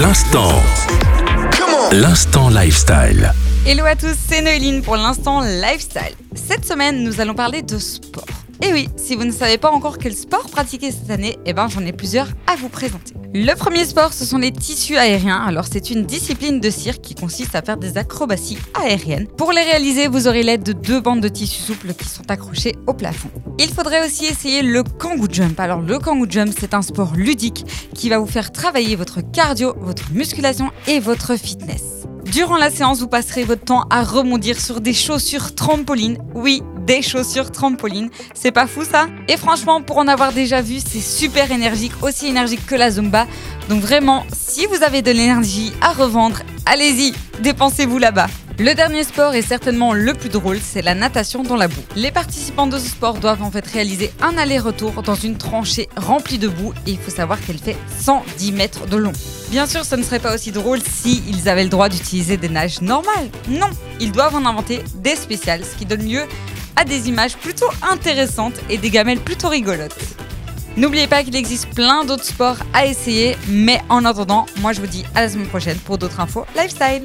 L'instant. L'instant lifestyle. Hello à tous, c'est Noéline pour l'instant lifestyle. Cette semaine, nous allons parler de sport. Et oui, si vous ne savez pas encore quel sport pratiquer cette année, eh ben j'en ai plusieurs à vous présenter. Le premier sport, ce sont les tissus aériens. Alors c'est une discipline de cirque qui consiste à faire des acrobaties aériennes. Pour les réaliser, vous aurez l'aide de deux bandes de tissu souple qui sont accrochées au plafond. Il faudrait aussi essayer le kangoo jump. Alors le kangoo jump, c'est un sport ludique qui va vous faire travailler votre cardio, votre musculation et votre fitness. Durant la séance, vous passerez votre temps à rebondir sur des chaussures trampolines. Oui, des chaussures trampolines. C'est pas fou ça? Et franchement, pour en avoir déjà vu, c'est super énergique, aussi énergique que la Zumba. Donc vraiment, si vous avez de l'énergie à revendre, allez-y, dépensez-vous là-bas. Le dernier sport est certainement le plus drôle, c'est la natation dans la boue. Les participants de ce sport doivent en fait réaliser un aller-retour dans une tranchée remplie de boue et il faut savoir qu'elle fait 110 mètres de long. Bien sûr, ce ne serait pas aussi drôle si ils avaient le droit d'utiliser des nages normales. Non, ils doivent en inventer des spéciales, ce qui donne lieu à des images plutôt intéressantes et des gamelles plutôt rigolotes. N'oubliez pas qu'il existe plein d'autres sports à essayer, mais en attendant, moi je vous dis à la semaine prochaine pour d'autres infos lifestyle.